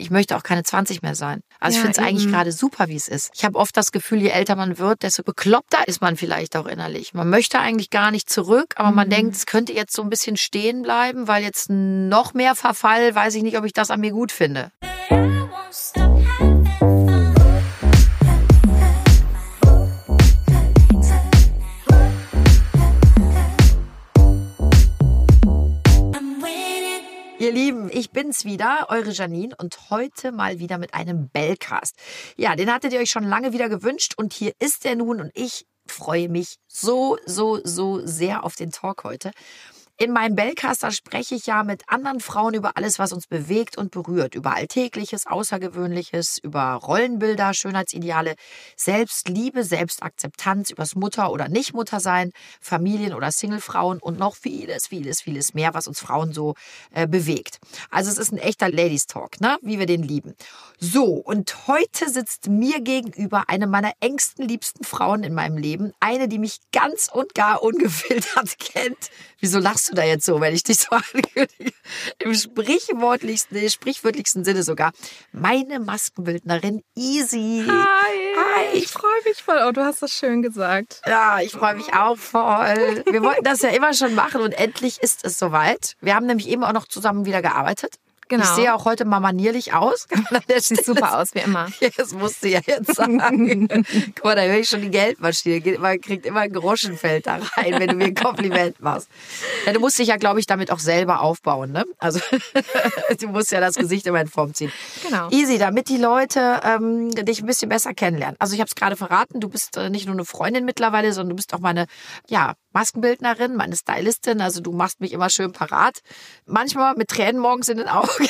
ich möchte auch keine 20 mehr sein. Also Ja, ich finde es eigentlich gerade super, wie es ist. Ich habe oft das Gefühl, je älter man wird, desto bekloppter ist man vielleicht auch innerlich. Man möchte eigentlich gar nicht zurück, aber Mhm. man denkt, es könnte jetzt so ein bisschen stehen bleiben, weil jetzt noch mehr Verfall, weiß ich nicht, ob ich das an mir gut finde. Ich bin's wieder, eure Janine und heute mal wieder mit einem Bellcast. Ja, den hattet ihr euch schon lange wieder gewünscht und hier ist er nun und ich freue mich so, so, so sehr auf den Talk heute. In meinem Bellcast, da spreche ich ja mit anderen Frauen über alles, was uns bewegt und berührt. Über Alltägliches, Außergewöhnliches, über Rollenbilder, Schönheitsideale, Selbstliebe, Selbstakzeptanz, übers Mutter- oder Nicht-Muttersein, Familien- oder Singlefrauen und noch vieles, vieles, vieles mehr, was uns Frauen so äh, bewegt. Also es ist ein echter Ladies Talk, ne? wie wir den lieben. So, und heute sitzt mir gegenüber eine meiner engsten, liebsten Frauen in meinem Leben. Eine, die mich ganz und gar ungefiltert kennt. Wieso lachst du da jetzt so, wenn ich dich so ankündige? Im sprichwörtlichsten, nee, sprichwörtlichsten Sinne sogar. Meine Maskenbildnerin Easy. Hi, Hi. ich freue mich voll. Oh, du hast das schön gesagt. Ja, ich freue mich auch voll. Wir wollten das ja immer schon machen und endlich ist es soweit. Wir haben nämlich eben auch noch zusammen wieder gearbeitet. Genau. Ich sehe auch heute mal manierlich aus. Der Sieht super aus, wie immer. Ja, Das musst du ja jetzt sagen. Guck mal, da höre ich schon die Geldmaschine. Geht- Man kriegt immer ein Groschenfeld da rein, wenn du mir ein Kompliment machst. Ja, du musst dich ja, glaube ich, damit auch selber aufbauen. Ne? Also du musst ja das Gesicht immer in Form ziehen. Genau. Easy, damit die Leute ähm, dich ein bisschen besser kennenlernen. Also ich habe es gerade verraten, du bist äh, nicht nur eine Freundin mittlerweile, sondern du bist auch meine ja, Maskenbildnerin, meine Stylistin. Also du machst mich immer schön parat. Manchmal mit Tränen morgens in den Augen.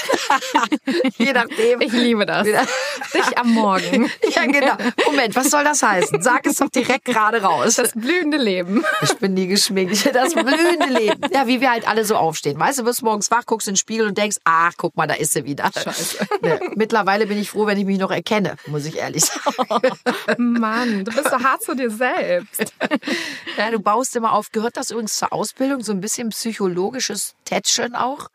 Je nachdem. Ich liebe das. Dich am Morgen. Ja, genau. Moment, was soll das heißen? Sag es doch direkt gerade raus. Das blühende Leben. Ich bin nie geschminkt. Das blühende Leben. Ja, wie wir halt alle so aufstehen. Weißt du, wirst morgens wach, guckst in den Spiegel und denkst, ach, guck mal, da ist sie wieder. Scheiße. Ne, Mittlerweile bin ich froh, wenn ich mich noch erkenne, muss ich ehrlich sagen. Mann, du bist so hart zu dir selbst. Ja, du baust immer auf. Gehört das übrigens zur Ausbildung? So ein bisschen psychologisches Tätscheln auch?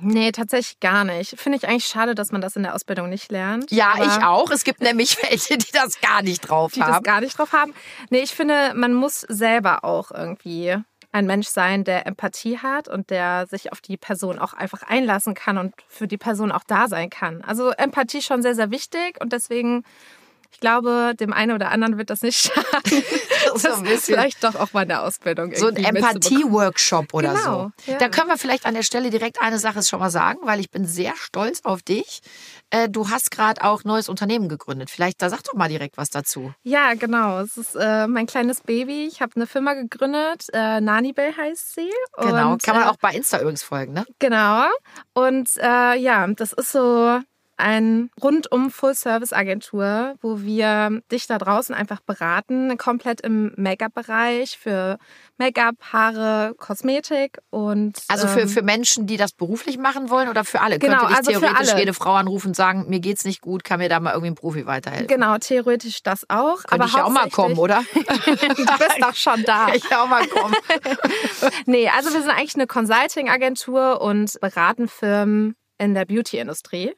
Nee, tatsächlich gar nicht. Finde ich eigentlich schade, dass man das in der Ausbildung nicht lernt. Ja, ich auch. Es gibt nämlich welche, die das gar nicht drauf Die das haben. gar nicht drauf haben. Nee, ich finde, man muss selber auch irgendwie ein Mensch sein, der Empathie hat und der sich auf die Person auch einfach einlassen kann und für die Person auch da sein kann. Also Empathie schon sehr, sehr wichtig und deswegen, ich glaube, dem einen oder anderen wird das nicht schaden. Ein bisschen. vielleicht doch auch mal in der Ausbildung So ein. Empathie-Workshop oder Genau, so. ja. Da können wir vielleicht an der Stelle direkt eine Sache schon mal sagen, weil ich bin sehr stolz auf dich. Äh, Du hast gerade auch neues Unternehmen gegründet. Vielleicht, da sag doch mal direkt was dazu. Ja, genau. Es ist äh, mein kleines Baby. Ich habe eine Firma gegründet. Äh, Nanibel heißt sie. Genau. Und, Kann man äh, auch bei Insta übrigens folgen, ne? Genau. Und äh, ja, das ist so ein rundum Full-Service-Agentur, wo wir dich da draußen einfach beraten, komplett im Make-up-Bereich für Make-up, Haare, Kosmetik und Also für, ähm, für Menschen, die das beruflich machen wollen oder für alle? Genau, Könnte dich also für theoretisch alle. jede Frau anrufen und sagen, mir geht's nicht gut, kann mir da mal irgendwie ein Profi weiterhelfen? genau theoretisch das auch. Könnte aber ich ja auch mal kommen, oder? du bist doch schon da. ich auch mal kommen. Nee, also wir sind eigentlich eine Consulting-Agentur und beraten Firmen in der Beauty-Industrie.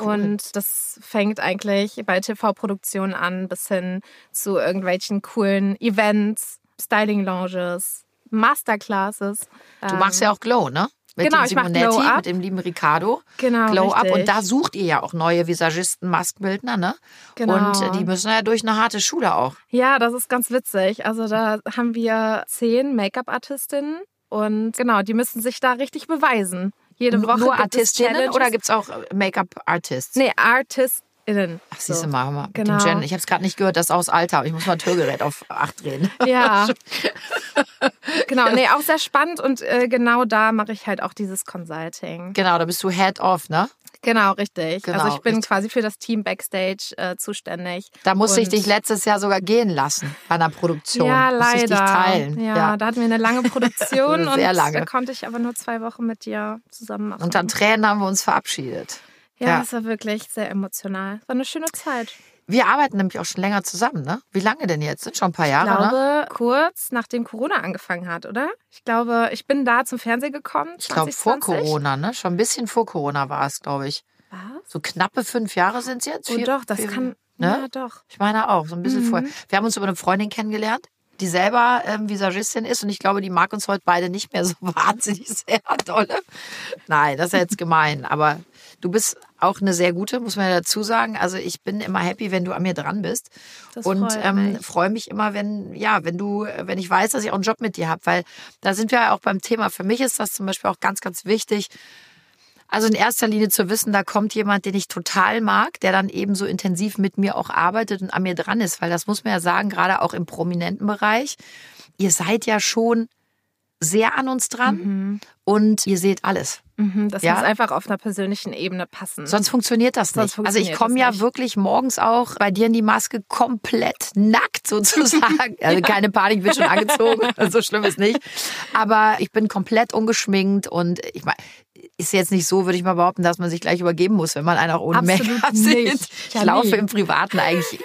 Und das fängt eigentlich bei TV-Produktionen an bis hin zu irgendwelchen coolen Events, Styling-Lounges, Masterclasses. Du machst ja auch Glow, ne? Mit Genau, dem Simonetti, Up. mit dem lieben Ricardo. Genau, Glow Up. richtig. Und da sucht ihr ja auch neue Visagisten, Maskenbildner, ne? Genau. Und die müssen ja durch eine harte Schule auch. Ja, das ist ganz witzig. Also da haben wir zehn Make-up-Artistinnen und genau, die müssen sich da richtig beweisen. Jede Woche Nur gibt es Artistinnen oder gibt's auch äh, Make-up-Artists? Nee, ArtistInnen. Ach, siehst du So. mal, mal. Genau. Gen. Ich habe es gerade nicht gehört, das aus Alter. aber Ich muss mal ein Hörgerät auf 8 drehen. Ja. genau, nee, auch sehr spannend und äh, genau da mache ich halt auch dieses Consulting. Genau, da bist du Head of, ne? Genau, richtig. Genau, also ich bin richtig. quasi für das Team Backstage äh, zuständig. Da musste ich dich letztes Jahr sogar gehen lassen bei einer Produktion. Ja, Musste leider. ich dich teilen. Ja, da hatten wir eine lange Produktion Sehr und lange. da konnte ich aber nur zwei Wochen mit dir zusammen machen. Und dann Tränen haben wir uns verabschiedet. ja, ja. es war wirklich sehr emotional. War eine schöne Zeit. Wir arbeiten nämlich auch schon länger zusammen, ne? Wie lange denn jetzt? Sind schon ein paar Ich Jahre, ne? glaube, kurz nachdem Corona angefangen hat, oder? Ich glaube, ich bin da zum Fernsehen gekommen. Ich glaube, vor 2020. Corona, ne? Schon ein bisschen vor Corona war es, glaube ich. Was? So knappe fünf Jahre sind es jetzt. Oh Vier- doch, das vier- kann. Ne? Ja, doch. Ich meine auch, so ein bisschen vorher. Wir haben uns über eine Freundin kennengelernt, die selber ähm, Visagistin ist und ich glaube, die mag uns heute beide nicht mehr so wahnsinnig sehr dolle. Nein, das ist ja jetzt gemein, aber du bist auch eine sehr gute, muss man ja dazu sagen. Also ich bin immer happy, wenn du an mir dran bist Das und freut ähm, mich. freue mich immer, wenn ja, wenn du, wenn ich weiß, dass ich auch einen Job mit dir habe, weil da sind wir ja auch beim Thema. Für mich ist das zum Beispiel auch ganz, ganz wichtig. Also in erster Linie zu wissen, da kommt jemand, den ich total mag, der dann eben so intensiv mit mir auch arbeitet und an mir dran ist, weil das muss man ja sagen, gerade auch im prominenten Bereich. Ihr seid ja schon sehr an uns dran und ihr seht alles. Mhm, das Ja. muss einfach auf einer persönlichen Ebene passen. Sonst funktioniert das Sonst nicht. also ich funktioniert komme ja nicht. wirklich morgens auch bei dir in die Maske komplett nackt sozusagen. also keine Panik, ich bin schon angezogen. so schlimm ist nicht. Aber ich bin komplett ungeschminkt und ich meine, ist jetzt nicht so, würde ich mal behaupten, dass man sich gleich übergeben muss, wenn man einen auch ohne Absolut Make-up sieht. Ich laufe im Privaten eigentlich,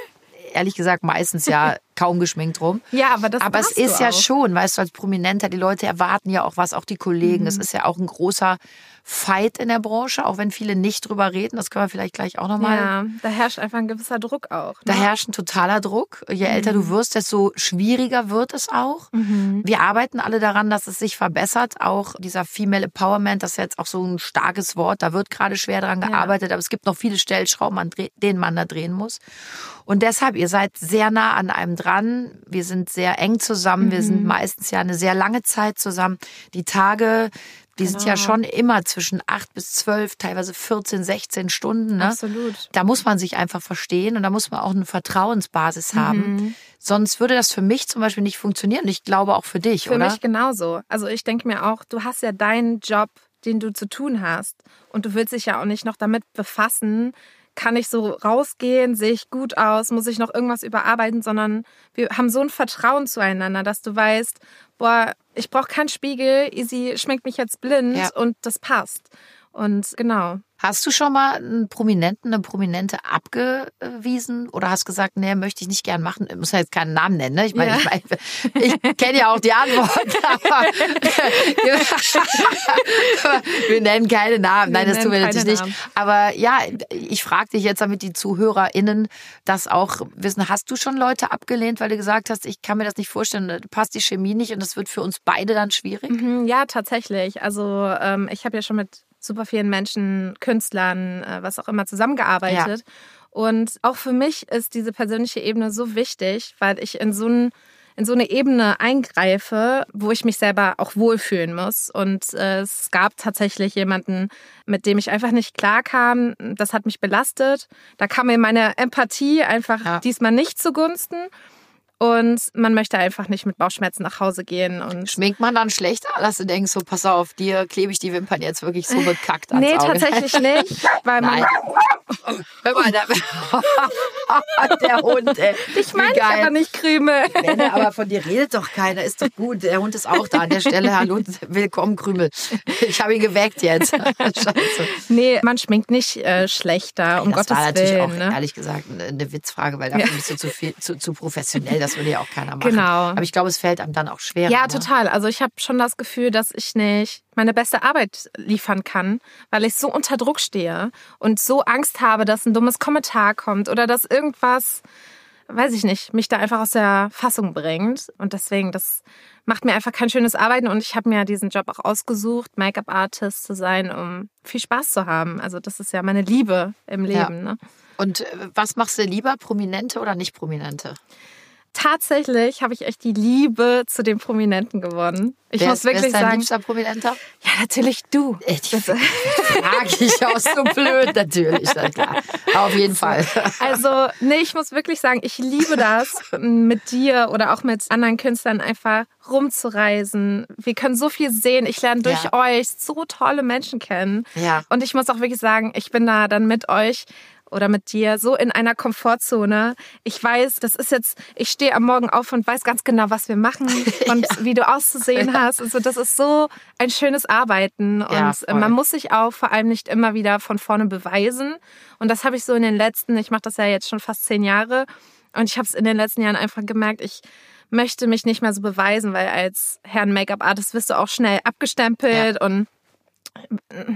ehrlich gesagt, meistens ja kaum geschminkt rum. ja, aber das Aber es ist ja auch. schon, weißt du, als Prominenter, die Leute erwarten ja auch was, auch die Kollegen. Mhm. Es ist ja auch ein großer Fight in der Branche, auch wenn viele nicht drüber reden. Das können wir vielleicht gleich auch nochmal. Ja, da herrscht einfach ein gewisser Druck auch. Da Ne? herrscht ein totaler Druck. Je älter Mhm. du wirst, desto schwieriger wird es auch. Wir arbeiten alle daran, dass es sich verbessert. Auch dieser Female Empowerment, das ist jetzt auch so ein starkes Wort. Da wird gerade schwer dran gearbeitet, aber es gibt noch viele Stellschrauben, an denen man da drehen muss. Und deshalb, ihr seid sehr nah an einem dran. Wir sind sehr eng zusammen. Wir Mhm. sind meistens ja eine sehr lange Zeit zusammen. Die Tage, die sind ja Genau. schon immer zwischen acht bis zwölf, teilweise 14, 16 Stunden. Ne? Absolut. Da muss man sich einfach verstehen und da muss man auch eine Vertrauensbasis Mhm. haben. Sonst würde das für mich zum Beispiel nicht funktionieren. Ich glaube auch für dich, Für oder? mich genauso. Also ich denke mir auch, du hast ja deinen Job, den du zu tun hast. Und du willst dich ja auch nicht noch damit befassen, kann ich so rausgehen, sehe ich gut aus, muss ich noch irgendwas überarbeiten, sondern wir haben so ein Vertrauen zueinander, dass du weißt, boah, ich brauche keinen Spiegel, Easy schminkt mich jetzt blind Ja. und das passt. Und genau. Hast du schon mal einen Prominenten, eine Prominente abgewiesen oder hast gesagt, nee, möchte ich nicht gern machen? Ich muss ja jetzt keinen Namen nennen, ne? Ich meine, Ja. ich, meine, ich kenne ja auch die Antwort, aber wir nennen keine Namen. Nein, Wir das tun wir natürlich nicht. Aber ja, ich frage dich jetzt, damit die ZuhörerInnen das auch wissen. Hast du schon Leute abgelehnt, weil du gesagt hast, ich kann mir das nicht vorstellen, passt die Chemie nicht und das wird für uns beide dann schwierig? Mhm, Ja, tatsächlich. Also ähm, ich habe ja schon mit super vielen Menschen, Künstlern, äh, was auch immer zusammengearbeitet. Und auch für mich ist diese persönliche Ebene so wichtig, weil ich in so ein in so eine Ebene eingreife, wo ich mich selber auch wohlfühlen muss. Und äh, es gab tatsächlich jemanden, mit dem ich einfach nicht klarkam. Das hat mich belastet. Da kam mir meine Empathie einfach Ja. diesmal nicht zugunsten. Und man möchte einfach nicht mit Bauchschmerzen nach Hause gehen. Und Schminkt man dann schlechter, dass du denkst, so pass auf, dir klebe ich die Wimpern jetzt wirklich so bekackt ans Nee, Auge? tatsächlich nicht, weil man. Nein. Hör mal, der, der Hund, ey. Ich meine ich aber nicht Krümel. Benne, aber von dir redet doch keiner. Ist doch gut. Der Hund ist auch da an der Stelle. Hallo, willkommen, Krümel. Ich habe ihn geweckt jetzt. Scheiße. Nee, man schminkt nicht äh, schlechter, um das Gottes war natürlich Willen. auch, ne? ehrlich gesagt, eine, Witzfrage, weil dafür bist du zu, viel, zu, zu professionell. Das würde ja auch keiner machen. Genau. Aber ich glaube, es fällt einem dann auch schwerer. Ja, ne? total. Also ich habe schon das Gefühl, dass ich nicht meine beste Arbeit liefern kann, weil ich so unter Druck stehe und so Angst habe, dass ein dummes Kommentar kommt oder dass irgendwas, weiß ich nicht, mich da einfach aus der Fassung bringt. Und deswegen, das macht mir einfach kein schönes Arbeiten und ich habe mir diesen Job auch ausgesucht, Make-up-Artist zu sein, um viel Spaß zu haben. Also das ist ja meine Liebe im Leben. Ja. Ne? Und äh, was machst du lieber, Prominente oder nicht Prominente? Tatsächlich habe ich echt die Liebe zu den Prominenten gewonnen. Ich wer muss ist, wer wirklich ist dein sagen, liebster Prominenter? ja, natürlich du. Ich frage ich aus so blöd, natürlich, na klar. Auf jeden Fall. Also, nee, ich muss wirklich sagen, ich liebe das, mit dir oder auch mit anderen Künstlern einfach rumzureisen. Wir können so viel sehen. Ich lerne durch Ja. euch so tolle Menschen kennen. Ja. Und ich muss auch wirklich sagen, ich bin da dann mit euch oder mit dir so in einer Komfortzone. Ich weiß, das ist jetzt, ich stehe am Morgen auf und weiß ganz genau, was wir machen und wie du auszusehen hast. Also das ist so ein schönes Arbeiten und Ja, voll. man muss sich auch vor allem nicht immer wieder von vorne beweisen. Und das habe ich so in den letzten, ich mache das ja jetzt schon fast zehn Jahre und ich habe es in den letzten Jahren einfach gemerkt, ich möchte mich nicht mehr so beweisen, weil als Herrn Make-up-Artist wirst du auch schnell abgestempelt und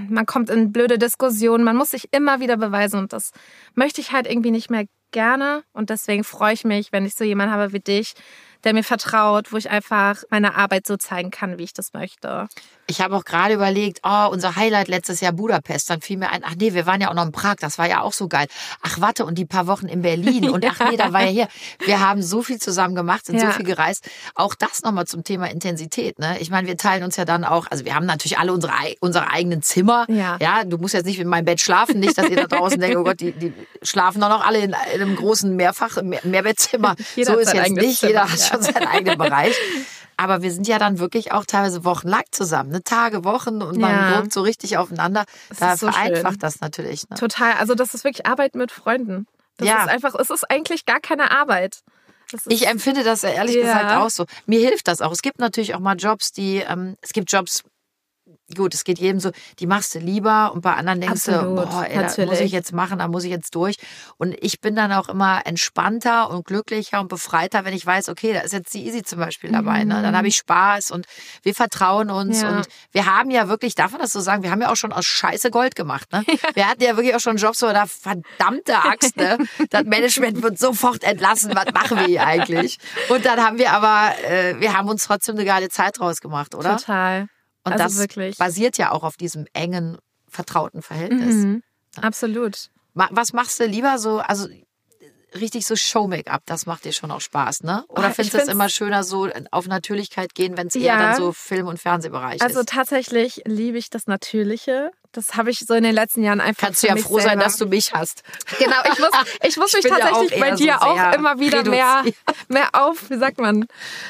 man kommt in blöde Diskussionen, man muss sich immer wieder beweisen und das möchte ich halt irgendwie nicht mehr gerne und deswegen freue ich mich, wenn ich so jemanden habe wie dich, der mir vertraut, wo ich einfach meine Arbeit so zeigen kann, wie ich das möchte. Ich habe auch gerade überlegt, oh, unser Highlight letztes Jahr Budapest. Dann fiel mir ein, ach nee, wir waren ja auch noch in Prag, das war ja auch so geil. Ach warte, und die paar Wochen in Berlin. Und ach nee, da war ja hier. Wir haben so viel zusammen gemacht, sind Ja. so viel gereist. Auch das nochmal zum Thema Intensität. Ne? Ich meine, wir teilen uns ja dann auch, also wir haben natürlich alle unsere, unsere eigenen Zimmer. Ja. ja, du musst jetzt nicht in meinem Bett schlafen, nicht, dass ihr da draußen denkt, oh Gott, die, die schlafen doch noch alle in, in einem großen Mehrfach, Mehr, Mehrbettzimmer. Jeder so hat ist jetzt nicht, jeder Zimmer, hat ja. Schon seinen eigenen Bereich. Aber wir sind ja dann wirklich auch teilweise wochenlang zusammen, ne? Tage, Wochen und man Ja. wirkt so richtig aufeinander. Das da ist so vereinfacht schön. das natürlich. Ne? Total. Also das ist wirklich Arbeit mit Freunden. Das Ja. ist einfach, es ist eigentlich gar keine Arbeit. Ich empfinde das ja ehrlich Ja. gesagt auch so. Mir hilft das auch. Es gibt natürlich auch mal Jobs, die, ähm, es gibt Jobs, gut, es geht jedem so, die machst du lieber und bei anderen denkst Absolut, du, boah, ey, das muss ich jetzt machen, da muss ich jetzt durch. Und ich bin dann auch immer entspannter und glücklicher und befreiter, wenn ich weiß, okay, da ist jetzt die Easy zum Beispiel dabei. Ne? Dann habe ich Spaß und wir vertrauen uns Mhm. Ja. und wir haben ja wirklich, darf man das so sagen, wir haben ja auch schon aus Scheiße Gold gemacht. Ne? Wir hatten ja wirklich auch schon Jobs, wo da verdammte Axt, ne? das Management wird sofort entlassen, was machen wir hier eigentlich? Und dann haben wir aber, äh, wir haben uns trotzdem eine geile Zeit draus gemacht, oder? total. Und also das wirklich. basiert ja auch auf diesem engen, vertrauten Verhältnis. Mhm. Absolut. Was machst du lieber so, also richtig so Show-Make-up, das macht dir schon auch Spaß, ne? Oder ich findest du es immer schöner so auf Natürlichkeit gehen, wenn es eher Ja. dann so Film- und Fernsehbereich Also ist? tatsächlich liebe ich das Natürliche. Das habe ich so in den letzten Jahren einfach Kannst du ja froh sein, selber. dass du mich hast. Genau, ich muss, ich muss Ich mich tatsächlich bei eher so dir auch immer wieder mehr, reduziert. mehr auf, wie sagt man,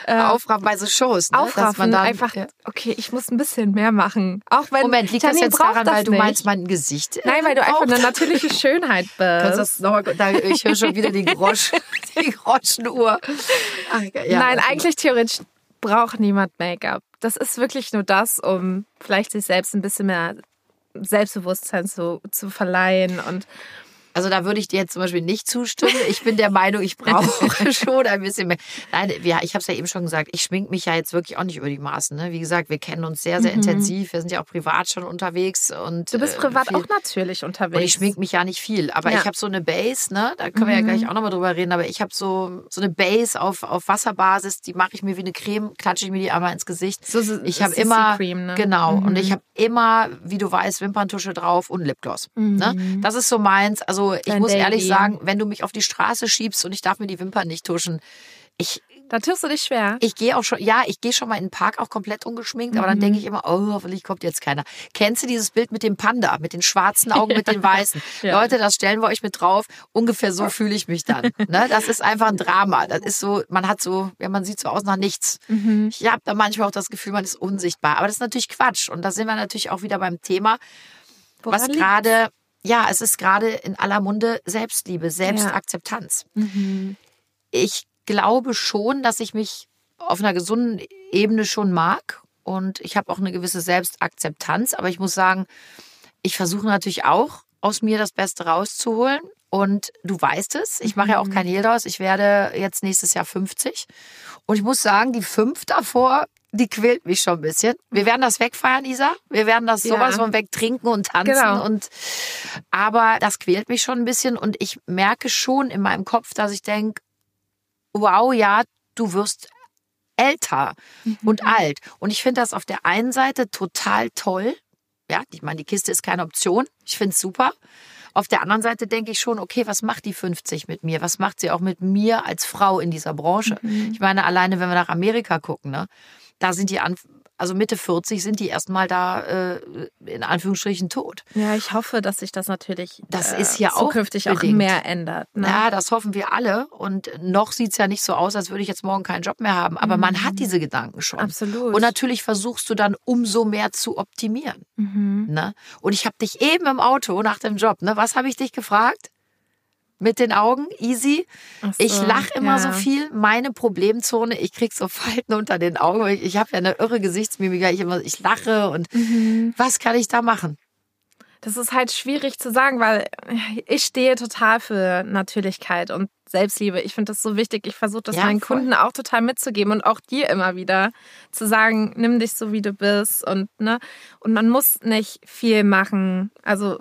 äh, Aufraffen bei so Shows, ne? Dass aufraffen. man dann, einfach, Ja. okay, ich muss ein bisschen mehr machen. Auch wenn Moment, liegt das Janine jetzt braucht daran, das weil du nicht. meinst, mein Gesicht? äh, Nein, weil du einfach eine natürliche Schönheit bist. das noch mal, da, ich höre schon wieder die, Grosch, die Groschenuhr. Ach, ja, Nein, eigentlich theoretisch braucht niemand Make-up. Das ist wirklich nur das, um vielleicht sich selbst ein bisschen mehr Selbstbewusstsein zu, zu verleihen und Also da würde ich dir jetzt zum Beispiel nicht zustimmen. Ich bin der Meinung, ich brauche schon ein bisschen mehr. Nein, ja, ich habe es ja eben schon gesagt, ich schmink mich ja jetzt wirklich auch nicht über die Maßen. Ne? Wie gesagt, wir kennen uns sehr, sehr intensiv. Wir sind ja auch privat schon unterwegs. Und, Mhm. du bist äh, privat viel- auch natürlich unterwegs. Und ich schmink mich ja nicht viel. Aber Ja. Mhm. ich habe so eine Base, ne? Da können wir ja gleich auch nochmal drüber reden. Aber ich habe so, so eine Base auf, auf Wasserbasis, die mache ich mir wie eine Creme, klatsche ich mir die einmal ins Gesicht. So- so- ich habe immer, Cream, ne? genau, und ich habe immer, wie du weißt, Wimperntusche drauf und Lipgloss. Ne? Das ist so meins. Also ich Mhm. Dein muss ehrlich Daily. sagen, wenn du mich auf die Straße schiebst und ich darf mir die Wimpern nicht tuschen, ich, da tust du dich schwer. ich gehe auch schon, ja, ich gehe schon mal in den Park auch komplett ungeschminkt, aber dann Mhm. denke ich immer, oh, hoffentlich kommt jetzt keiner. Kennst du dieses Bild mit dem Panda, mit den schwarzen Augen, mit den weißen? Ja. Leute, das stellen wir euch mit drauf. Ungefähr so fühle ich mich dann. Ne? Das ist einfach ein Drama. Das ist so, man hat so, ja, man sieht so aus nach nichts. Mhm. Ich habe da manchmal auch das Gefühl, man ist unsichtbar. Aber das ist natürlich Quatsch. Und da sind wir natürlich auch wieder beim Thema, was Woran liegt's? gerade, ja, es ist gerade in aller Munde Selbstliebe, Selbstakzeptanz. Mhm. Ich glaube schon, dass ich mich auf einer gesunden Ebene schon mag und ich habe auch eine gewisse Selbstakzeptanz, aber ich muss sagen, ich versuche natürlich auch aus mir das Beste rauszuholen. Und du weißt es, ich mache ja auch kein Hehl draus, ich werde jetzt nächstes Jahr 50 und ich muss sagen, die fünf davor, die quält mich schon ein bisschen. Wir werden das wegfeiern, Isa. Wir werden das Ja. sowas von wegtrinken und tanzen Genau. und aber das quält mich schon ein bisschen und ich merke schon in meinem Kopf, dass ich denke, wow, ja, du wirst älter und alt. Und ich finde das auf der einen Seite total toll. Ja, ich meine, die Kiste ist keine Option. Ich finde es super. Auf der anderen Seite denke ich schon, okay, was macht die 50 mit mir? Was macht sie auch mit mir als Frau in dieser Branche? Ich meine, alleine wenn wir nach Amerika gucken, ne, da sind die an, also Mitte 40 sind die erstmal da äh, in Anführungsstrichen tot. Ja, ich hoffe, dass sich das natürlich Das äh, ist ja auch zukünftig auch bedingt. mehr ändert. Ne? Ja, das hoffen wir alle. Und noch sieht's ja nicht so aus, als würde ich jetzt morgen keinen Job mehr haben. Aber man hat diese Gedanken schon. Mhm. Absolut. Und natürlich versuchst du dann umso mehr zu optimieren. Mhm. Ne? Und ich habe dich eben im Auto nach dem Job, ne? was habe ich dich gefragt? Mit den Augen, easy. So, Ich lache immer so ja. viel. Meine Problemzone, ich krieg so Falten unter den Augen. Ich, ich habe ja eine irre Gesichtsmimik. Ich, immer, ich lache und Mhm. was kann ich da machen? Das ist halt schwierig zu sagen, weil ich stehe total für Natürlichkeit und Selbstliebe. Ich finde das so wichtig. Ich versuche das Ja, meinen voll. Kunden auch total mitzugeben und auch dir immer wieder zu sagen, nimm dich so wie du bist und ne und man muss nicht viel machen. Also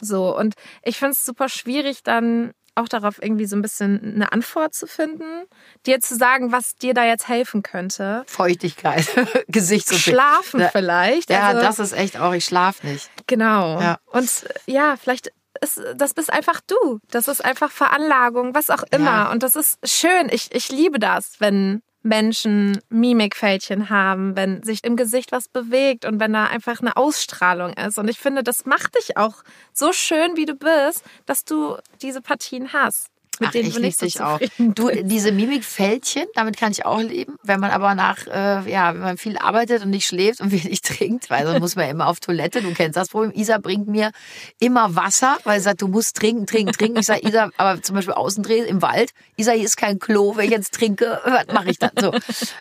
so und ich finde es super schwierig dann auch darauf irgendwie so ein bisschen eine Antwort zu finden, dir zu sagen, was dir da jetzt helfen könnte. Feuchtigkeit, Gesicht so Schlafen Ja. vielleicht. Ja, also, das ist echt auch, ich schlaf nicht. Genau. Ja. Und ja, vielleicht ist das bist einfach du. Das ist einfach Veranlagung, was auch immer. Ja. Und das ist schön. Ich, ich liebe das, wenn Menschen Mimikfältchen haben, wenn sich im Gesicht was bewegt und wenn da einfach eine Ausstrahlung ist. Und ich finde, das macht dich auch so schön, wie du bist, dass du diese Partien hast. Mit Ach, denen ich liebe nicht so auch. Du, diese Mimikfältchen, damit kann ich auch leben. Wenn man aber nach, äh, ja, wenn man viel arbeitet und nicht schläft und wenig trinkt, weil sonst muss man immer auf Toilette. Du kennst das Problem. Isa bringt mir immer Wasser, weil sie sagt, du musst trinken, trinken, trinken. Ich sage, Isa, aber zum Beispiel Außendreh im Wald. Isa, hier ist kein Klo. Wenn ich jetzt trinke, was mache ich dann? So.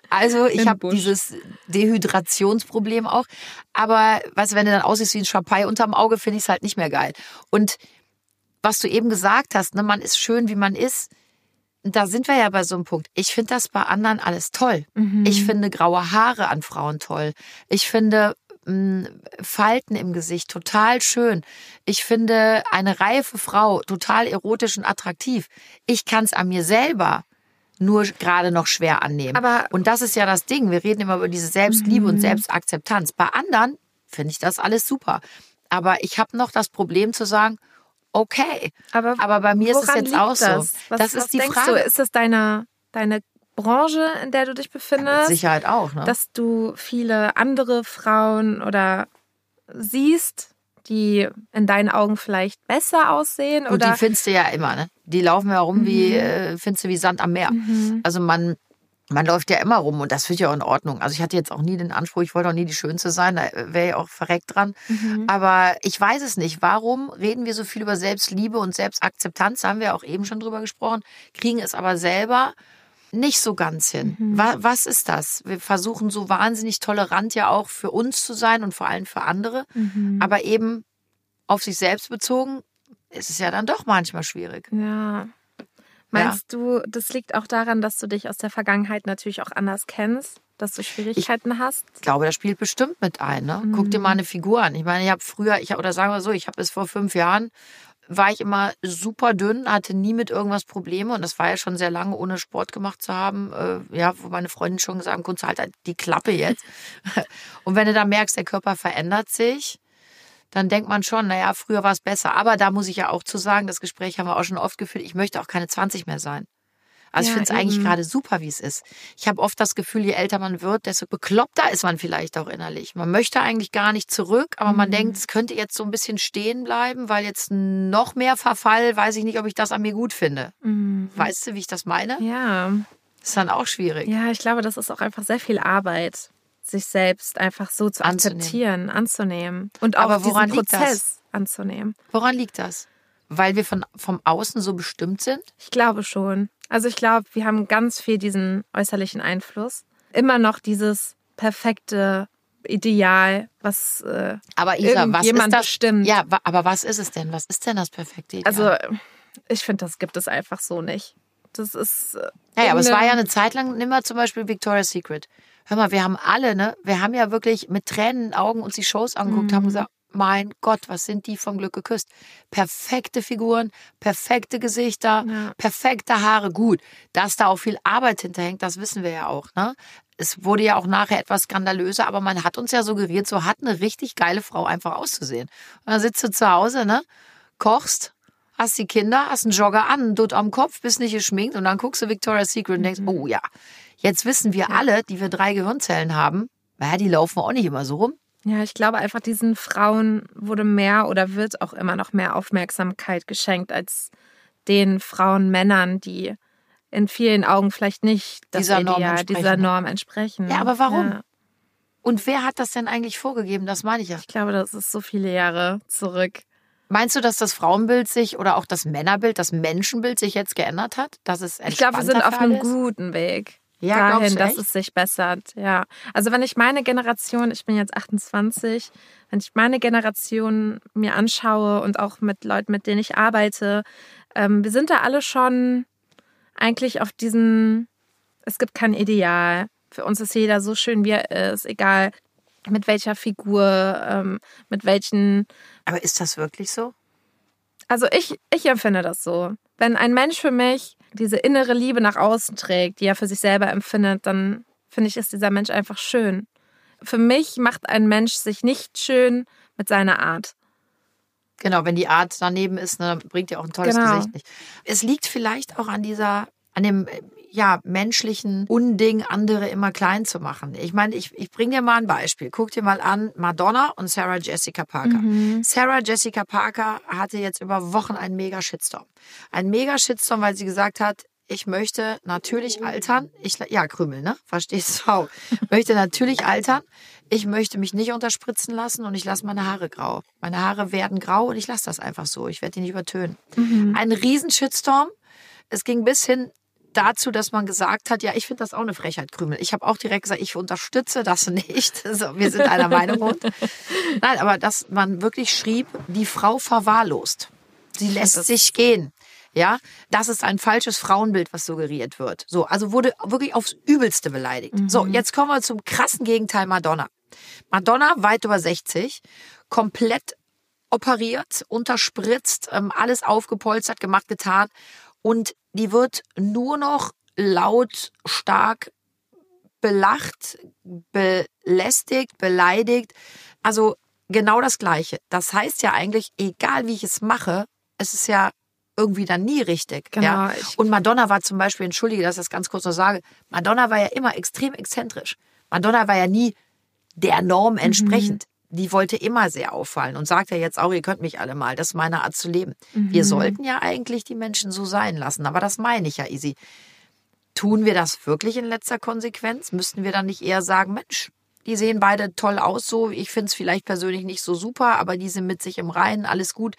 Also ich habe dieses Dehydrationsproblem auch. Aber du, wenn du dann aussiehst wie ein Schapai unterm Auge, finde ich es halt nicht mehr geil. Und was du eben gesagt hast, ne, man ist schön, wie man ist. Da sind wir ja bei so einem Punkt. Ich finde das bei anderen alles toll. Ich finde graue Haare an Frauen toll. Ich finde mh, Falten im Gesicht total schön. Ich finde eine reife Frau total erotisch und attraktiv. Ich kann es an mir selber nur gerade noch schwer annehmen. Aber- und das ist ja das Ding. Wir reden immer über diese Selbstliebe und Selbstakzeptanz. Bei anderen finde ich das alles super. Aber ich habe noch das Problem zu sagen, okay. Aber, Aber bei mir ist es jetzt auch so. das? Was, das was ist die denkst Frage. Du? Ist das deine, deine Branche, in der du dich Mit befindest? Sicherheit auch, ne? dass du viele andere Frauen oder siehst, die in deinen Augen vielleicht besser aussehen oder die findest du ja immer, ne? Die laufen ja rum wie, Mhm. äh, findest du wie Sand am Meer. Also man, man läuft ja immer rum und das finde ich auch in Ordnung. Also ich hatte jetzt auch nie den Anspruch, ich wollte auch nie die Schönste sein, da wäre ja auch verreckt dran. Mhm. Aber ich weiß es nicht. Warum reden wir so viel über Selbstliebe und Selbstakzeptanz? Da haben wir auch eben schon drüber gesprochen, kriegen es aber selber nicht so ganz hin. Mhm. Wa- Was ist das? Wir versuchen so wahnsinnig tolerant ja auch für uns zu sein und vor allem für andere, Mhm. aber eben auf sich selbst bezogen ist es ja dann doch manchmal schwierig. ja. Meinst du, das liegt auch daran, dass du dich aus der Vergangenheit natürlich auch anders kennst, dass du Schwierigkeiten hast? Ich glaube, das spielt bestimmt mit ein. Ne? Guck Mhm. dir mal eine Figur an. Ich meine, ich habe früher, ich hab, oder sagen wir so, ich habe bis vor fünf Jahren war ich immer super dünn, hatte nie mit irgendwas Probleme und das war ja schon sehr lange, ohne Sport gemacht zu haben. Äh, ja, wo meine Freundin schon gesagt hat, halt halt die Klappe jetzt. und wenn du da merkst, der Körper verändert sich, dann denkt man schon, naja, früher war es besser. Aber da muss ich ja auch zu sagen, das Gespräch haben wir auch schon oft geführt, ich möchte auch keine 20 mehr sein. Also Ja, ich finde es eigentlich gerade super, wie es ist. Ich habe oft das Gefühl, je älter man wird, desto bekloppter ist man vielleicht auch innerlich. Man möchte eigentlich gar nicht zurück, aber man Mhm. denkt, es könnte jetzt so ein bisschen stehen bleiben, weil jetzt noch mehr Verfall, weiß ich nicht, ob ich das an mir gut finde. Mhm. Weißt du, wie ich das meine? Ja. Ist dann auch schwierig. Ja, ich glaube, das ist auch einfach sehr viel Arbeit, sich selbst einfach so zu Anzunehmen. akzeptieren, anzunehmen und auch Aber woran diesen liegt das? Prozess anzunehmen. Woran liegt das? Weil wir von, vom Außen so bestimmt sind? Ich glaube schon. Also ich glaube, wir haben ganz viel diesen äußerlichen Einfluss. Immer noch dieses perfekte Ideal, was äh, Aber Isa, was ist das? bestimmt. Ja, aber was ist es denn? Was ist denn das perfekte Ideal? also ich finde, das gibt es einfach so nicht. Das ist äh, Ja, ja, aber es war ja eine Zeit lang, nimm mal zum Beispiel Victoria's Secret. Hör mal, wir haben alle, ne, wir haben ja wirklich mit Tränen in den Augen uns die Shows angeguckt, Mhm. haben gesagt, mein Gott, was sind die vom Glück geküsst? Perfekte Figuren, perfekte Gesichter, Ja. perfekte Haare. Gut, dass da auch viel Arbeit hinterhängt, das wissen wir ja auch, ne? Es wurde ja auch nachher etwas skandalöser, aber man hat uns ja suggeriert, so hat eine richtig geile Frau einfach auszusehen. Und dann sitzt du zu Hause, ne? Kochst, hast die Kinder, hast einen Jogger an, einen Dutt am Kopf, bist nicht geschminkt und dann guckst du Victoria's Secret und denkst, Mhm. oh ja, jetzt wissen wir alle, die wir drei Gehirnzellen haben, naja, die laufen auch nicht immer so rum. Ja, ich glaube einfach, diesen Frauen wurde mehr oder wird auch immer noch mehr Aufmerksamkeit geschenkt als den Frauen, Männern, die in vielen Augen vielleicht nicht Dieser Norm Ideal entsprechen. dieser Norm entsprechen. Ja, aber warum? Ja, Und wer hat das denn eigentlich vorgegeben? Das meine ich ja. ich glaube, das ist so viele Jahre zurück. Meinst du, dass das Frauenbild sich oder auch das Männerbild, das Menschenbild sich jetzt geändert hat? Dass es Ich glaube, wir sind auf einem ist? guten Weg. Ja, dahin, dass echt? es sich bessert. Ja. Also wenn ich meine Generation, ich bin jetzt 28, wenn ich meine Generation mir anschaue und auch mit Leuten, mit denen ich arbeite, ähm, wir sind da alle schon eigentlich auf diesem, es gibt kein Ideal. Für uns ist jeder so schön, wie er ist, egal mit welcher Figur, ähm, mit welchen Aber ist das wirklich so? also ich, ich empfinde das so. Wenn ein Mensch für mich diese innere Liebe nach außen trägt, die er für sich selber empfindet, dann finde ich, ist dieser Mensch einfach schön. Für mich macht ein Mensch sich nicht schön mit seiner Art. Genau, wenn die Art daneben ist, ne, dann bringt ja auch ein tolles Genau. Gesicht nicht. Es liegt vielleicht auch an dieser, an dem ja, menschlichen Unding, andere immer klein zu machen. Ich meine, ich, ich bringe dir mal ein Beispiel. Guck dir mal an, Madonna und Sarah Jessica Parker. Sarah Jessica Parker hatte jetzt über Wochen einen mega Shitstorm. Ein mega Shitstorm, weil sie gesagt hat, ich möchte natürlich altern. Ich, ja, Krümel, ne? Verstehst du? Möchte natürlich altern. Ich möchte mich nicht unterspritzen lassen und ich lasse meine Haare grau. Meine Haare werden grau und ich lasse das einfach so. Ich werde die nicht übertönen. Ein riesen Shitstorm. Es ging bis hin dazu, dass man gesagt hat, ja, ich finde das auch eine Frechheit, Krümel. Ich habe auch direkt gesagt, ich unterstütze das nicht. Also, wir sind einer Meinung. Und. Nein, aber dass man wirklich schrieb, die Frau verwahrlost. Sie lässt sich gehen. Ja, das ist ein falsches Frauenbild, was suggeriert wird. So, also wurde wirklich aufs Übelste beleidigt. So, jetzt kommen wir zum krassen Gegenteil Madonna. Madonna, weit über 60, komplett operiert, unterspritzt, ähm, alles aufgepolstert, gemacht, getan. Und die wird nur noch laut, stark belacht, belästigt, beleidigt. Also genau das Gleiche. Das heißt ja eigentlich, egal wie ich es mache, es ist ja irgendwie dann nie richtig. Genau, Ja? Und Madonna war zum Beispiel, entschuldige, dass ich das ganz kurz noch sage, Madonna war ja immer extrem exzentrisch. Madonna war ja nie der Norm entsprechend. Die wollte immer sehr auffallen und sagt ja jetzt auch, ihr könnt mich alle mal, das ist meine Art zu leben. Wir sollten ja eigentlich die Menschen so sein lassen, aber das meine ich ja, Easy. Tun wir das wirklich in letzter Konsequenz? Müssten wir dann nicht eher sagen, Mensch, die sehen beide toll aus so. Ich finde es vielleicht persönlich nicht so super, aber die sind mit sich im Reinen, alles gut.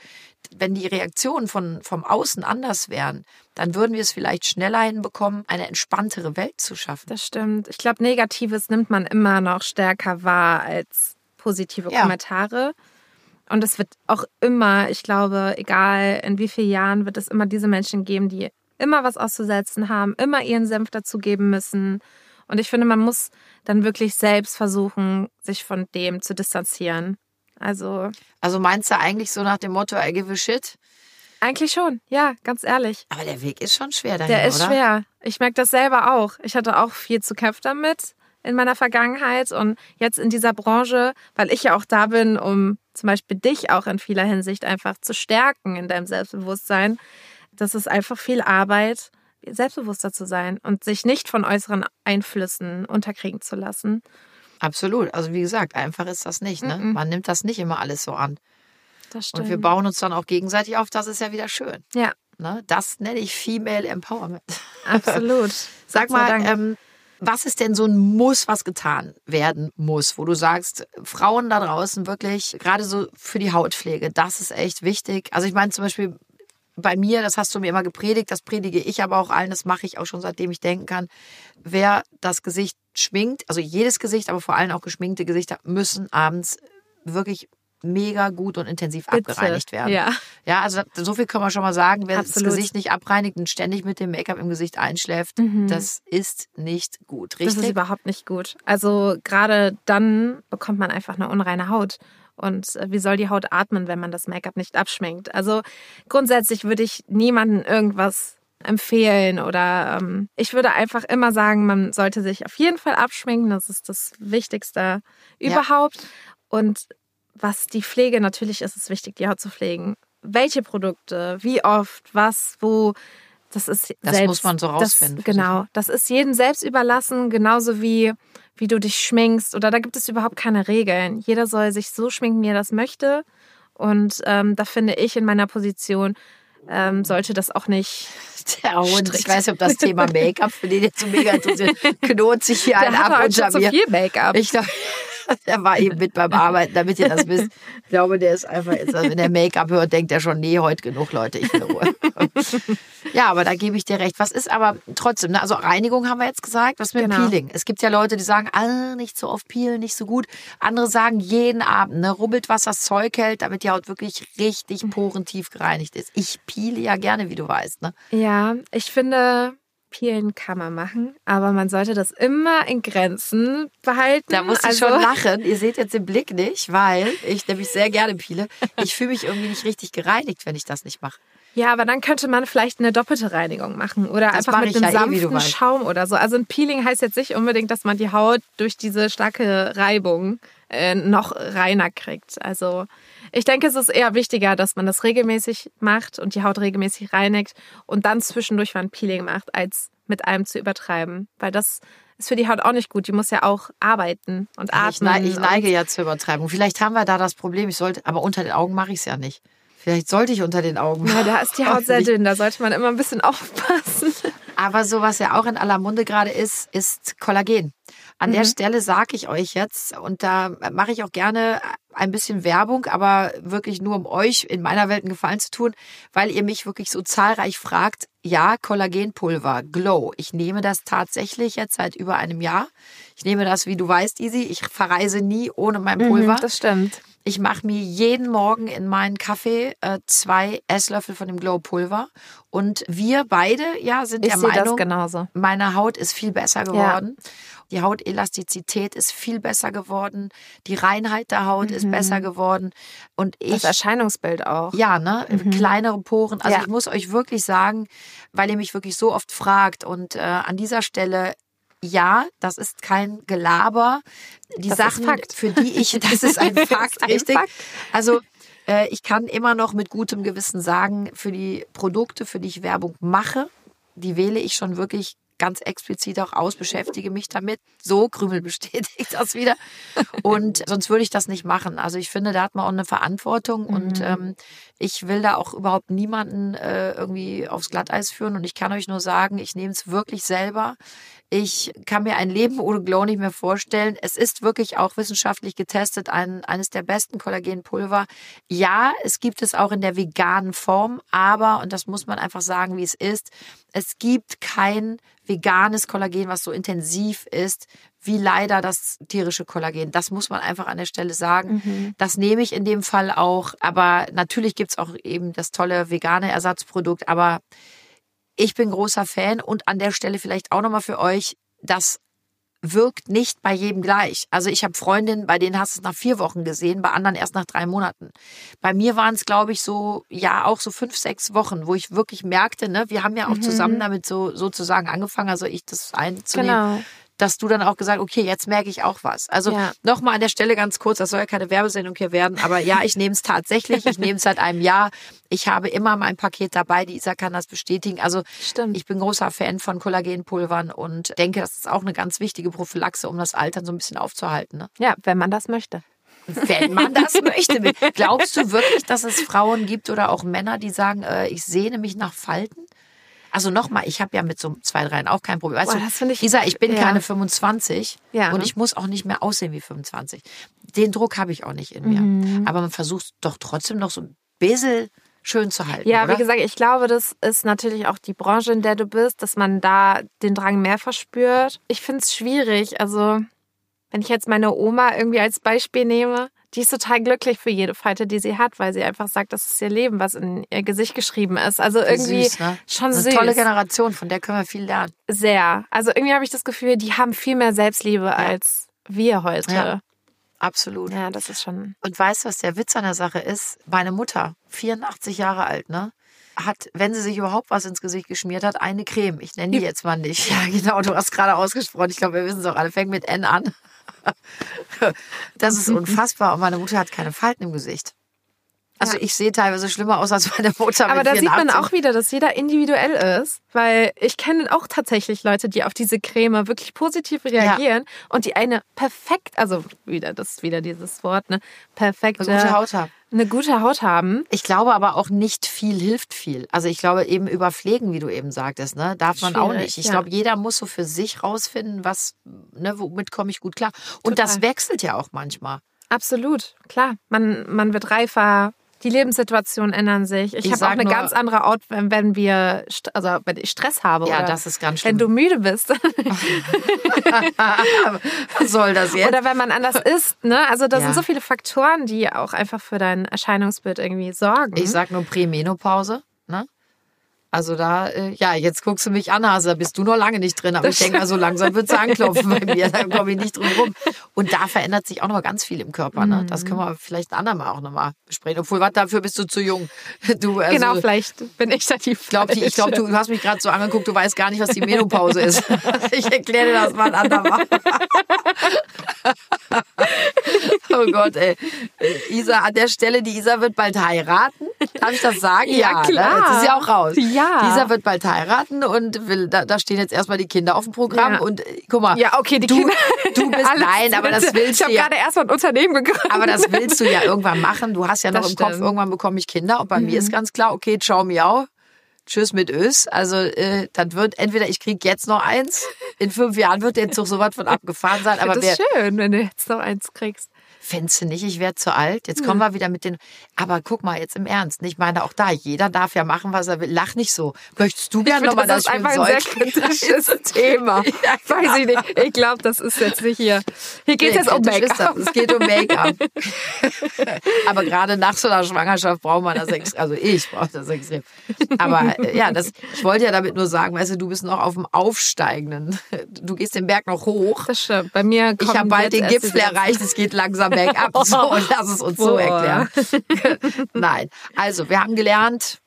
Wenn die Reaktionen von, vom Außen anders wären, dann würden wir es vielleicht schneller hinbekommen, eine entspanntere Welt zu schaffen. Das stimmt. Ich glaube, Negatives nimmt man immer noch stärker wahr als positive Ja. Kommentare. Und es wird auch immer, ich glaube, egal in wie vielen Jahren, wird es immer diese Menschen geben, die immer was auszusetzen haben, immer ihren Senf dazugeben müssen. Und ich finde, man muss dann wirklich selbst versuchen, sich von dem zu distanzieren. Also Also meinst du eigentlich so nach dem Motto, I give a shit? eigentlich schon, ja, ganz ehrlich. Aber der Weg ist schon schwer dahin, Der ist oder? schwer. Ich merke das selber auch. Ich hatte auch viel zu kämpfen damit in meiner Vergangenheit und jetzt in dieser Branche, weil ich ja auch da bin, um zum Beispiel dich auch in vieler Hinsicht einfach zu stärken in deinem Selbstbewusstsein. Das ist einfach viel Arbeit, selbstbewusster zu sein und sich nicht von äußeren Einflüssen unterkriegen zu lassen. Absolut. Also wie gesagt, einfach ist das nicht. Ne? Mhm. Man nimmt das nicht immer alles so an. Das Und stimmt. wir bauen uns dann auch gegenseitig auf. Das ist ja wieder schön. ja, Ne? Das nenne ich Female Empowerment. absolut. Sag mal, ähm, was ist denn so ein Muss, was getan werden muss, wo du sagst, Frauen da draußen wirklich, gerade so für die Hautpflege, das ist echt wichtig. Also ich meine zum Beispiel bei mir, das hast du mir immer gepredigt, das predige ich aber auch allen, das mache ich auch schon seitdem ich denken kann. Wer das Gesicht schminkt, also jedes Gesicht, aber vor allem auch geschminkte Gesichter, müssen abends wirklich mega gut und intensiv Bitte. abgereinigt werden. Ja. Ja, also so viel können wir schon mal sagen. Wer Absolut. das Gesicht nicht abreinigt und ständig mit dem Make-up im Gesicht einschläft, das ist nicht gut. Das ist Richtig? überhaupt nicht gut. Also gerade dann bekommt man einfach eine unreine Haut. Und äh, wie soll die Haut atmen, wenn man das Make-up nicht abschminkt? Also grundsätzlich würde ich niemandem irgendwas empfehlen oder ähm, ich würde einfach immer sagen, man sollte sich auf jeden Fall abschminken. Das ist das Wichtigste Ja. überhaupt. Und was die Pflege natürlich ist, es wichtig, die Haut zu pflegen. Welche Produkte, wie oft, was, wo, das ist Das selbst, muss man so rausfinden Das, genau, das ist jedem selbst überlassen, genauso wie wie du dich schminkst oder da gibt es überhaupt keine Regeln. Jeder soll sich so schminken, wie er das möchte. Und ähm, da finde ich in meiner Position ähm, sollte das auch nicht. Der Hund, ich weiß nicht, ob das Thema Make-up für den jetzt so mega interessiert, knurrt sich hier Der ab hatte heute unter mir. viel Make-up. Ich glaube, der war eben mit beim Arbeiten, damit ihr das wisst. Ich glaube, der ist einfach jetzt, also wenn der Make-up hört, denkt er schon, nee, heute genug, Leute, ich will Ruhe. Ja, aber da gebe ich dir recht. Was ist aber trotzdem, ne? also Reinigung haben wir jetzt gesagt, was mit Genau. Peeling? Es gibt ja Leute, die sagen, ah, nicht so oft peelen, nicht so gut. Andere sagen, jeden Abend, ne, rubbelt, was das Zeug hält, damit die Haut wirklich richtig porentief gereinigt ist. Ich peele ja gerne, wie du weißt, ne? Ja, ich finde, Peelen kann man machen, aber man sollte das immer in Grenzen behalten. Da muss ich also, schon lachen. Ihr seht jetzt den Blick nicht, weil ich nämlich sehr gerne peele. Ich fühle mich irgendwie nicht richtig gereinigt, wenn ich das nicht mache. Ja, aber dann könnte man vielleicht eine doppelte Reinigung machen oder Das einfach mit einem ja eh, sanften weißt. Schaum oder so. Also ein Peeling heißt jetzt nicht unbedingt, dass man die Haut durch diese starke Reibung äh, noch reiner kriegt. Also ich denke, es ist eher wichtiger, dass man das regelmäßig macht und die Haut regelmäßig reinigt und dann zwischendurch mal ein Peeling macht, als mit einem zu übertreiben. Weil das ist für die Haut auch nicht gut. Die muss ja auch arbeiten und atmen. Ich, neige, ich neige ja zur Übertreibung. Vielleicht haben wir da das Problem. Ich sollte, aber unter den Augen mache ich es ja nicht. Vielleicht sollte ich unter den Augen Ja, da ist die Haut sehr dünn, da sollte man immer ein bisschen aufpassen. Aber so was ja auch in aller Munde gerade ist, ist Kollagen. An Mhm. der Stelle sage ich euch jetzt, und da mache ich auch gerne ein bisschen Werbung, aber wirklich nur um euch in meiner Welt einen Gefallen zu tun, weil ihr mich wirklich so zahlreich fragt, ja, Kollagenpulver, Glow. Ich nehme das tatsächlich jetzt seit über einem Jahr. Ich nehme das, wie du weißt, Easy. Ich verreise nie ohne mein Pulver. Mhm, Das stimmt. Ich mache mir jeden Morgen in meinen Kaffee äh, zwei Esslöffel von dem Glow Pulver. Und wir beide, ja, sind Ich der Meinung, genauso. meine Haut ist viel besser geworden. Die Hautelastizität ist viel besser geworden. Die Reinheit der Haut ist besser geworden. Und Das ich, Erscheinungsbild auch. ja, ne, kleinere Poren. Also Ja. ich muss euch wirklich sagen, weil ihr mich wirklich so oft fragt und äh, an dieser Stelle ja, das ist kein Gelaber. Die Das ist Sachen, Fakt. für die ich, das ist ein Das ist Fakt, ein richtig. Fakt. Also äh, ich kann immer noch mit gutem Gewissen sagen, für die Produkte, für die ich Werbung mache, die wähle ich schon wirklich ganz explizit auch aus, beschäftige mich damit. So, Krümel bestätigt das wieder. Und sonst würde ich das nicht machen. Also ich finde, da hat man auch eine Verantwortung und ähm, ich will da auch überhaupt niemanden äh, irgendwie aufs Glatteis führen. Und ich kann euch nur sagen, ich nehme es wirklich selber. Ich kann mir ein Leben ohne Glow nicht mehr vorstellen. Es ist wirklich auch wissenschaftlich getestet, ein, eines der besten Kollagenpulver. Ja, es gibt es auch in der veganen Form, aber, und das muss man einfach sagen, wie es ist, es gibt kein veganes Kollagen, was so intensiv ist, wie leider das tierische Kollagen. Das muss man einfach an der Stelle sagen. Das nehme ich in dem Fall auch. Aber natürlich gibt's auch eben das tolle vegane Ersatzprodukt. Aber ich bin großer Fan und an der Stelle vielleicht auch nochmal für euch, das wirkt nicht bei jedem gleich. Also ich habe Freundinnen, bei denen hast du es nach vier Wochen gesehen, bei anderen erst nach drei Monaten. Bei mir waren es, glaube ich, so, ja, auch so fünf, sechs Wochen, wo ich wirklich merkte, ne, wir haben ja auch zusammen damit so sozusagen angefangen, also ich das einzunehmen. Genau. Dass du dann auch gesagt, okay, jetzt merke ich auch was. Also Ja. nochmal an der Stelle ganz kurz, das soll ja keine Werbesendung hier werden, aber ja, ich nehme es tatsächlich, ich nehme es seit einem Jahr. Ich habe immer mein Paket dabei, die Isa kann das bestätigen. Also Stimmt. ich bin großer Fan von Kollagenpulvern und denke, das ist auch eine ganz wichtige Prophylaxe, um das Altern so ein bisschen aufzuhalten. Ne? Ja, wenn man das möchte. Wenn man das möchte. Glaubst du wirklich, dass es Frauen gibt oder auch Männer, die sagen, äh, ich sehne mich nach Falten? Also nochmal, ich habe ja mit so zwei, dreien auch kein Problem. Weißt Boah, du, ich- Isa, ich bin ja. keine 25 Ja. und ich muss auch nicht mehr aussehen wie 25. Den Druck habe ich auch nicht in mir. Mhm. Aber man versucht doch trotzdem noch so ein bisschen schön zu halten. Ja, oder? wie gesagt, ich glaube, das ist natürlich auch die Branche, in der du bist, dass man da den Drang mehr verspürt. Ich finde es schwierig. Also, wenn ich jetzt meine Oma irgendwie als Beispiel nehme, die ist total glücklich für jede Falte, die sie hat, weil sie einfach sagt, das ist ihr Leben, was in ihr Gesicht geschrieben ist. Also irgendwie süß, ne? schon Eine süß. tolle Generation, von der können wir viel lernen. Sehr. Also irgendwie habe ich das Gefühl, die haben viel mehr Selbstliebe als wir heute. Ja. Ja. Absolut. das ist schon. Und weißt du, was der Witz an der Sache ist? Meine Mutter, 84 Jahre alt, ne? Hat, wenn sie sich überhaupt was ins Gesicht geschmiert hat, eine Creme. Ich nenne die jetzt mal nicht. Ja, genau, du hast gerade ausgesprochen. Ich glaube, wir wissen es auch alle. Fängt mit N an. Das ist unfassbar. Und meine Mutter hat keine Falten im Gesicht. Also Ja. ich sehe teilweise schlimmer aus als meine Mutter. Aber da sieht man 84. auch wieder, dass jeder individuell ist, weil ich kenne auch tatsächlich Leute, die auf diese Creme wirklich positiv reagieren und die eine perfekt, also wieder das ist wieder dieses Wort, ne, perfekte, eine gute Haut haben. eine gute Haut haben. Ich glaube aber auch nicht viel hilft viel. Also ich glaube eben überpflegen, wie du eben sagtest, ne, darf man auch Schwierig, nicht. Ich ja. glaube, jeder muss so für sich rausfinden, was, ne, womit komme ich gut klar. Und das Total. wechselt ja auch manchmal. Absolut, klar. Man, man wird reifer, Die Lebenssituationen ändern sich. Ich, Ich habe auch eine nur- ganz andere Art, wenn, wenn wir, also wenn ich Stress habe. Ja, oder das ist ganz Wenn schlimm. du müde bist. Was soll das jetzt? oder wenn man anders isst. Ne? Also da Ja. sind so viele Faktoren, die auch einfach für dein Erscheinungsbild irgendwie sorgen. Ich sag nur Prämenopause, ne? Also da, äh, ja, jetzt guckst du mich an, Hase, da bist du noch lange nicht drin. Aber ich denke mal, so langsam wird's anklopfen bei mir, da komme ich nicht drum rum. Und da verändert sich auch noch mal ganz viel im Körper, ne? Das können wir vielleicht ein andermal auch noch mal besprechen. Obwohl, was, dafür bist du zu jung. Du, also, genau, vielleicht bin ich da die Ich glaube, ich glaub, du hast mich gerade so angeguckt, du weißt gar nicht, was die Menopause ist. Ich erkläre dir das mal ein andermal. Oh Gott, ey. Isa, an der Stelle, die Isa wird bald heiraten. Darf ich das sagen? Ja, Ne? klar. Jetzt ist ja auch raus. Ja. Die Isa wird bald heiraten und will, da, da stehen jetzt erstmal die Kinder auf dem Programm. Ja. Und äh, guck mal. Ja, okay, die du, Kinder. Du bist, nein, aber das willst Ich du habe ja. gerade erstmal ein Unternehmen gegründet. Aber das willst du ja irgendwann machen. Du hast ja noch Das im Kopf, stimmt. Mhm. irgendwann bekomme ich Kinder. Und bei mir ist ganz klar, okay, ciao, miau. Tschüss mit Ös. Also, äh, das wird entweder ich krieg jetzt noch eins, in fünf Jahren wird der Zug so was von abgefahren sein. Aber das ist schön, wenn du jetzt noch eins kriegst. fändest du nicht, ich werde zu alt? Jetzt kommen wir wieder mit den. Aber guck mal, jetzt im Ernst. Ich meine, auch da, jeder darf ja machen, was er will. Lach nicht so. Möchtest du gerne nochmal das das einfach ein sehr kritisches Thema. Weiß ich nicht. Ich glaube, das ist jetzt nicht hier. Hier geht es Nee, jetzt um Make-up. Es geht um Make-up. Aber gerade nach so einer Schwangerschaft braucht man das extrem. Also ich brauche das extrem. Aber ja, das, ich wollte ja damit nur sagen, weißt du, du bist noch auf dem Aufsteigenden. Du gehst den Berg noch hoch. Das stimmt. Bei mir Ich kommen habe bald den Gipfel erreicht, es geht langsam bergab. So, lass es uns so Boah. erklären. Nein, also wir haben gelernt,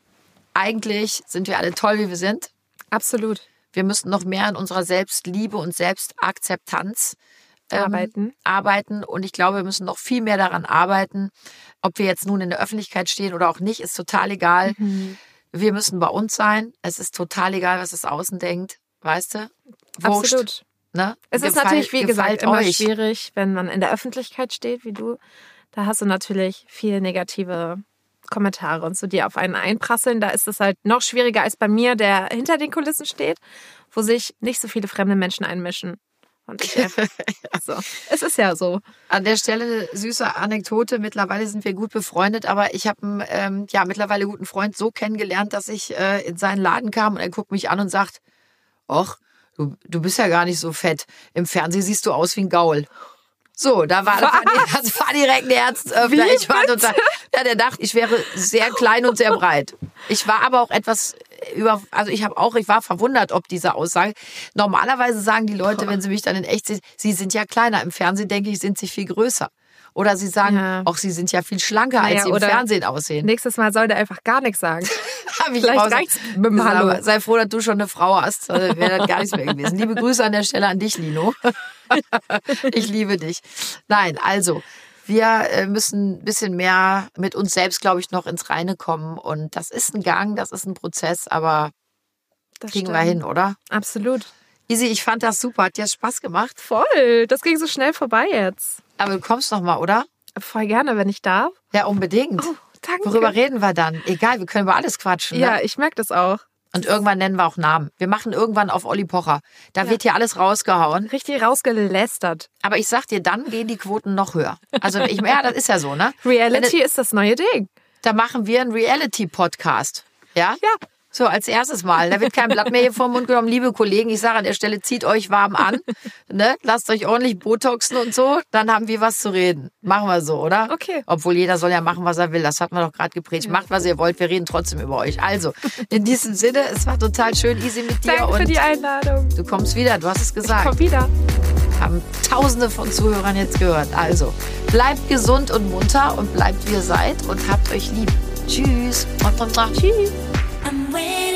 eigentlich sind wir alle toll, wie wir sind. Absolut. Wir müssen noch mehr an unserer Selbstliebe und Selbstakzeptanz ähm, Arbeiten. arbeiten. Und ich glaube, wir müssen noch viel mehr daran arbeiten. Ob wir jetzt nun in der Öffentlichkeit stehen oder auch nicht, ist total egal. Mhm. Wir müssen bei uns sein. Es ist total egal, was das Außen denkt. Weißt du? Wurscht, Absolut. Ne? Es ist natürlich, wie gesagt, immer euch. schwierig, wenn man in der Öffentlichkeit steht, wie du. Da hast du natürlich viel negative Kommentare und so, die auf einen einprasseln. Da ist es halt noch schwieriger als bei mir, der hinter den Kulissen steht, wo sich nicht so viele fremde Menschen einmischen. Und ich einfach, so. Es ist ja so. An der Stelle eine süße Anekdote. Mittlerweile sind wir gut befreundet, aber ich habe einen ähm, ja, mittlerweile guten Freund so kennengelernt, dass ich äh, in seinen Laden kam und er guckt mich an und sagt, Och, du, du bist ja gar nicht so fett. Im Fernsehen siehst du aus wie ein Gaul. So, da war, das war, das war direkt ein Herzöffner. Wie Ich war total, ja, der dachte, ich wäre sehr klein und sehr breit. Ich war aber auch etwas über, also ich habe auch, ich war verwundert, ob diese Aussage. Normalerweise sagen die Leute, wenn sie mich dann in echt sehen, sie sind ja kleiner. Im Fernsehen denke ich, sind sie viel größer. Oder sie sagen, Ja. auch sie sind ja viel schlanker, als Naja, sie im oder- Fernsehen aussehen. Nächstes Mal soll der einfach gar nichts sagen. Hab ich Vielleicht reicht's mit dem Hallo. Sei froh, dass du schon eine Frau hast. Wäre das gar nichts mehr gewesen. Liebe Grüße an der Stelle an dich, Lino. Ich liebe dich. Nein, also, wir äh, müssen ein bisschen mehr mit uns selbst, glaube ich, noch ins Reine kommen. Und das ist ein Gang, das ist ein Prozess, aber Das kriegen stimmt. wir hin, oder? Absolut. Easy, ich fand das super. Hat dir Spaß gemacht? Voll. Das ging so schnell vorbei jetzt. Aber du kommst noch mal, oder? Voll gerne, wenn ich darf. Ja, unbedingt. Oh, danke. Worüber reden wir dann? Egal, wir können über alles quatschen. Ne? Ja, ich merke das auch. Und irgendwann nennen wir auch Namen. Wir machen irgendwann auf Olli Pocher. Da wird hier alles rausgehauen. Richtig rausgelästert. Aber ich sag dir, dann gehen die Quoten noch höher. Also ich, ja, das ist ja so, ne? Reality ist das neue Ding. Da machen wir einen Reality-Podcast. Ja? Ja. So, als erstes Mal. Da wird kein Blatt mehr hier vom Mund genommen. Liebe Kollegen, ich sage an der Stelle, zieht euch warm an. Ne? Lasst euch ordentlich Botoxen und so. Dann haben wir was zu reden. Machen wir so, oder? Okay. Obwohl jeder soll ja machen, was er will. Das hatten wir doch gerade gepredigt. Macht, was ihr wollt. Wir reden trotzdem über euch. Also, in diesem Sinne, es war total schön, easy mit dir. Danke für und die Einladung. du kommst wieder. Du hast es gesagt. Komm wieder. haben tausende von Zuhörern jetzt gehört. Also, bleibt gesund und munter und bleibt wie ihr seid und habt euch lieb. Tschüss. Tschüss. when